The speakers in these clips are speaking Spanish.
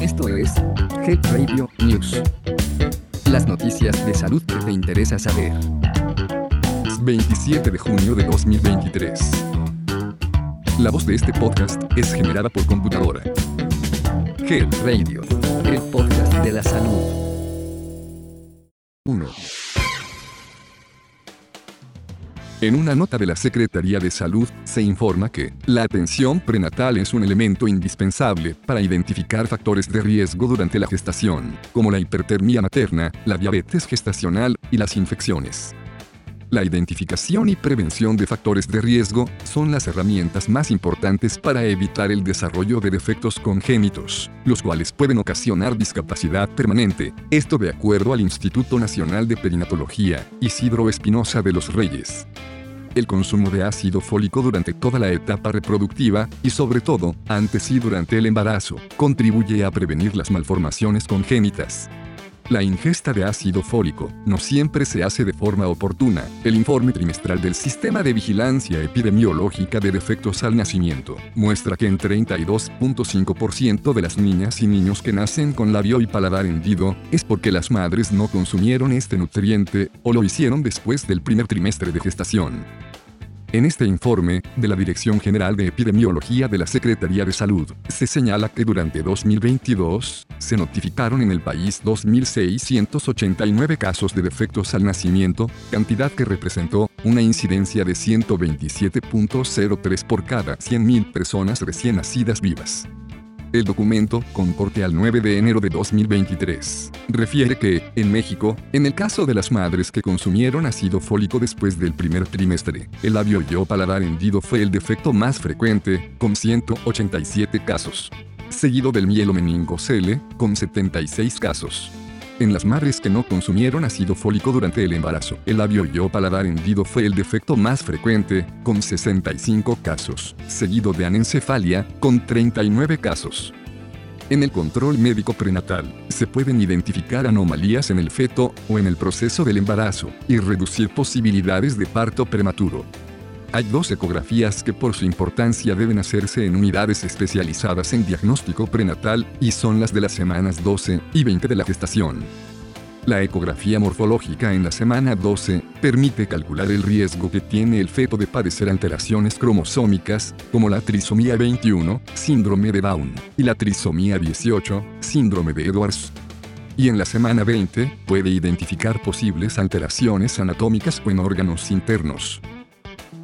Esto es Health Radio News. Las noticias de salud que te interesa saber. 27 de junio de 2023. La voz de este podcast es generada por computadora. Health Radio, el podcast de la salud. 1. En una nota de la Secretaría de Salud, se informa que la atención prenatal es un elemento indispensable para identificar factores de riesgo durante la gestación, como la hipertermia materna, la diabetes gestacional y las infecciones. La identificación y prevención de factores de riesgo son las herramientas más importantes para evitar el desarrollo de defectos congénitos, los cuales pueden ocasionar discapacidad permanente, esto de acuerdo al Instituto Nacional de Perinatología, Isidro Espinosa de los Reyes. El consumo de ácido fólico durante toda la etapa reproductiva, y sobre todo, antes y durante el embarazo, contribuye a prevenir las malformaciones congénitas. La ingesta de ácido fólico no siempre se hace de forma oportuna. El informe trimestral del Sistema de Vigilancia Epidemiológica de Defectos al Nacimiento muestra que en 32.5% de las niñas y niños que nacen con labio y paladar hendido es porque las madres no consumieron este nutriente o lo hicieron después del primer trimestre de gestación. En este informe, de la Dirección General de Epidemiología de la Secretaría de Salud, se señala que durante 2022, se notificaron en el país 2.689 casos de defectos al nacimiento, cantidad que representó una incidencia de 127.03 por cada 100.000 personas recién nacidas vivas. El documento, con corte al 9 de enero de 2023, refiere que, en México, en el caso de las madres que consumieron ácido fólico después del primer trimestre, el labio yo paladar hendido fue el defecto más frecuente, con 187 casos. Seguido del mielomeningocele, con 76 casos. En las madres que no consumieron ácido fólico durante el embarazo, el labio yo paladar hendido fue el defecto más frecuente, con 65 casos, seguido de anencefalia, con 39 casos. En el control médico prenatal, se pueden identificar anomalías en el feto o en el proceso del embarazo y reducir posibilidades de parto prematuro. Hay dos ecografías que por su importancia deben hacerse en unidades especializadas en diagnóstico prenatal y son las de las semanas 12 y 20 de la gestación. La ecografía morfológica en la semana 12 permite calcular el riesgo que tiene el feto de padecer alteraciones cromosómicas, como la trisomía 21, síndrome de Down, y la trisomía 18, síndrome de Edwards. Y en la semana 20 puede identificar posibles alteraciones anatómicas o en órganos internos.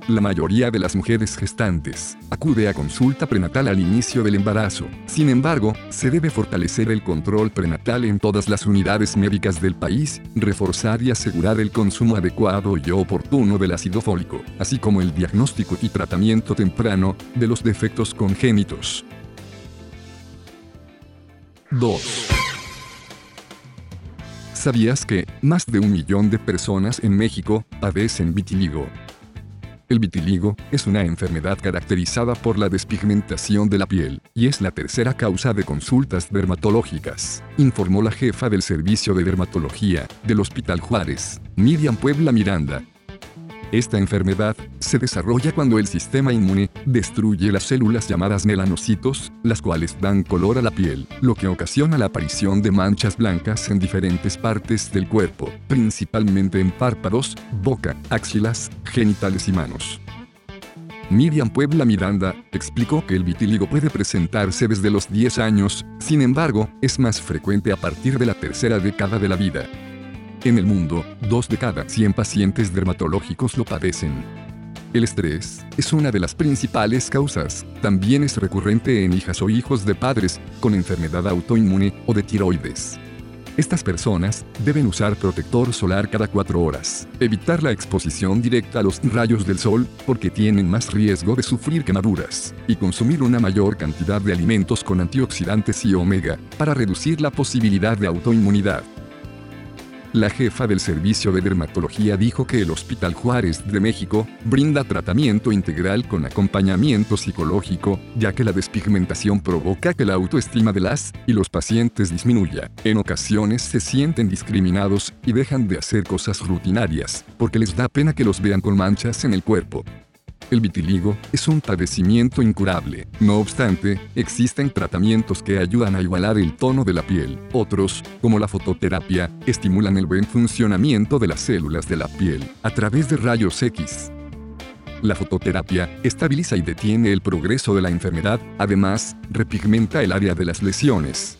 La mayoría de las mujeres gestantes acude a consulta prenatal al inicio del embarazo. Sin embargo, se debe fortalecer el control prenatal en todas las unidades médicas del país, reforzar y asegurar el consumo adecuado y oportuno del ácido fólico, así como el diagnóstico y tratamiento temprano de los defectos congénitos. 2. ¿Sabías que más de un millón de personas en México padecen vitiligo? El vitiligo es una enfermedad caracterizada por la despigmentación de la piel, y es la tercera causa de consultas dermatológicas, informó la jefa del Servicio de Dermatología del Hospital Juárez, Miriam Puebla Miranda. Esta enfermedad se desarrolla cuando el sistema inmune destruye las células llamadas melanocitos, las cuales dan color a la piel, lo que ocasiona la aparición de manchas blancas en diferentes partes del cuerpo, principalmente en párpados, boca, axilas, genitales y manos. Miriam Puebla Miranda explicó que el vitíligo puede presentarse desde los 10 años, sin embargo, es más frecuente a partir de la tercera década de la vida. En el mundo, dos de cada 100 pacientes dermatológicos lo padecen. El estrés es una de las principales causas. También es recurrente en hijas o hijos de padres con enfermedad autoinmune o de tiroides. Estas personas deben usar protector solar cada 4 horas, evitar la exposición directa a los rayos del sol porque tienen más riesgo de sufrir quemaduras, y consumir una mayor cantidad de alimentos con antioxidantes y omega para reducir la posibilidad de autoinmunidad. La jefa del Servicio de Dermatología dijo que el Hospital Juárez de México brinda tratamiento integral con acompañamiento psicológico, ya que la despigmentación provoca que la autoestima de las y los pacientes disminuya. En ocasiones se sienten discriminados y dejan de hacer cosas rutinarias, porque les da pena que los vean con manchas en el cuerpo. El vitiligo es un padecimiento incurable. No obstante, existen tratamientos que ayudan a igualar el tono de la piel. Otros, como la fototerapia, estimulan el buen funcionamiento de las células de la piel a través de rayos X. La fototerapia estabiliza y detiene el progreso de la enfermedad, además, repigmenta el área de las lesiones.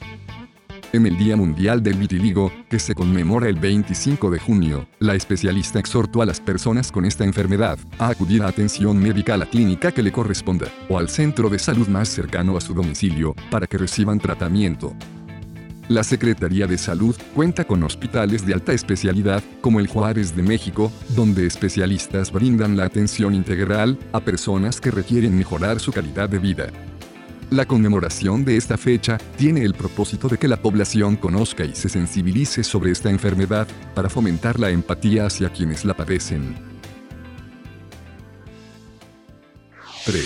En el Día Mundial del Vitiligo, que se conmemora el 25 de junio, la especialista exhortó a las personas con esta enfermedad a acudir a atención médica a la clínica que le corresponda o al centro de salud más cercano a su domicilio para que reciban tratamiento. La Secretaría de Salud cuenta con hospitales de alta especialidad, como el Juárez de México, donde especialistas brindan la atención integral a personas que requieren mejorar su calidad de vida. La conmemoración de esta fecha tiene el propósito de que la población conozca y se sensibilice sobre esta enfermedad para fomentar la empatía hacia quienes la padecen. 3.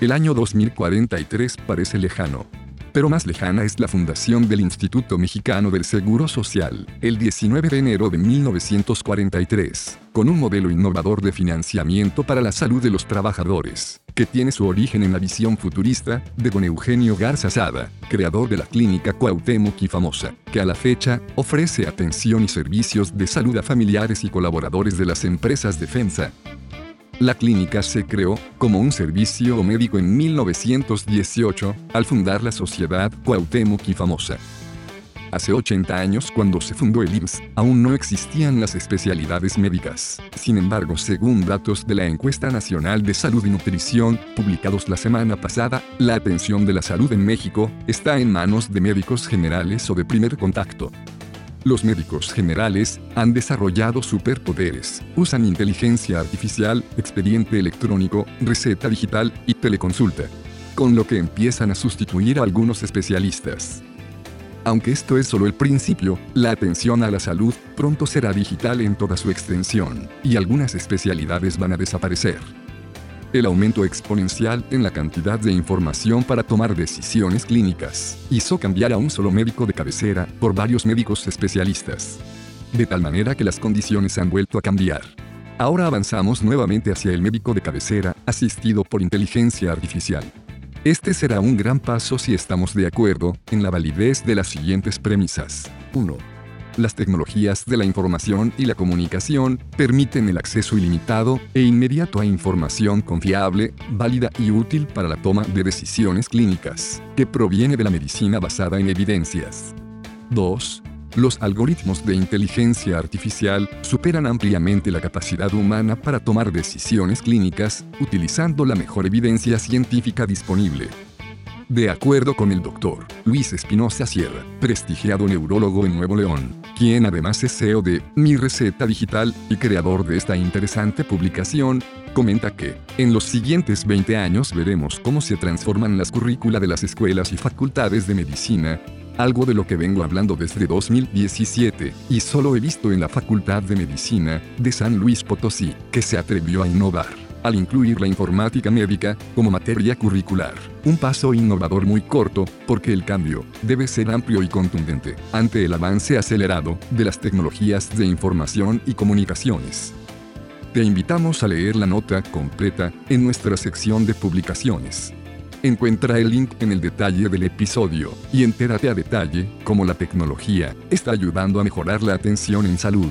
El año 2043 parece lejano, pero más lejana es la fundación del Instituto Mexicano del Seguro Social, el 19 de enero de 1943, con un modelo innovador de financiamiento para la salud de los trabajadores, que tiene su origen en la visión futurista de don Eugenio Garza Sada, creador de la clínica Cuauhtémoc y famosa, que a la fecha ofrece atención y servicios de salud a familiares y colaboradores de las empresas defensa, la clínica se creó como un servicio médico en 1918 al fundar la Sociedad Cuauhtémoc y Famosa. Hace 80 años cuando se fundó el IMSS, aún no existían las especialidades médicas. Sin embargo, según datos de la Encuesta Nacional de Salud y Nutrición, publicados la semana pasada, la atención de la salud en México está en manos de médicos generales o de primer contacto. Los médicos generales han desarrollado superpoderes. Usan inteligencia artificial, expediente electrónico, receta digital y teleconsulta. Con lo que empiezan a sustituir a algunos especialistas. Aunque esto es solo el principio, la atención a la salud pronto será digital en toda su extensión, y algunas especialidades van a desaparecer. El aumento exponencial en la cantidad de información para tomar decisiones clínicas hizo cambiar a un solo médico de cabecera por varios médicos especialistas. De tal manera que las condiciones han vuelto a cambiar. Ahora avanzamos nuevamente hacia el médico de cabecera, asistido por inteligencia artificial. Este será un gran paso si estamos de acuerdo en la validez de las siguientes premisas. 1 las tecnologías de la información y la comunicación permiten el acceso ilimitado e inmediato a información confiable, válida y útil para la toma de decisiones clínicas, que proviene de la medicina basada en evidencias. 2. Los algoritmos de inteligencia artificial superan ampliamente la capacidad humana para tomar decisiones clínicas, utilizando la mejor evidencia científica disponible. De acuerdo con el doctor Luis Espinosa Sierra, prestigiado neurólogo en Nuevo León, quien además es CEO de Mi Receta Digital y creador de esta interesante publicación, comenta que, en los siguientes 20 años veremos cómo se transforman las currícula de las escuelas y facultades de medicina, algo de lo que vengo hablando desde 2017, y solo he visto en la Facultad de Medicina de San Luis Potosí, que se atrevió a innovar al incluir la informática médica como materia curricular. Un paso innovador muy corto, porque el cambio debe ser amplio y contundente ante el avance acelerado de las tecnologías de información y comunicaciones. Te invitamos a leer la nota completa en nuestra sección de publicaciones. Encuentra el link en el detalle del episodio y entérate a detalle cómo la tecnología está ayudando a mejorar la atención en salud.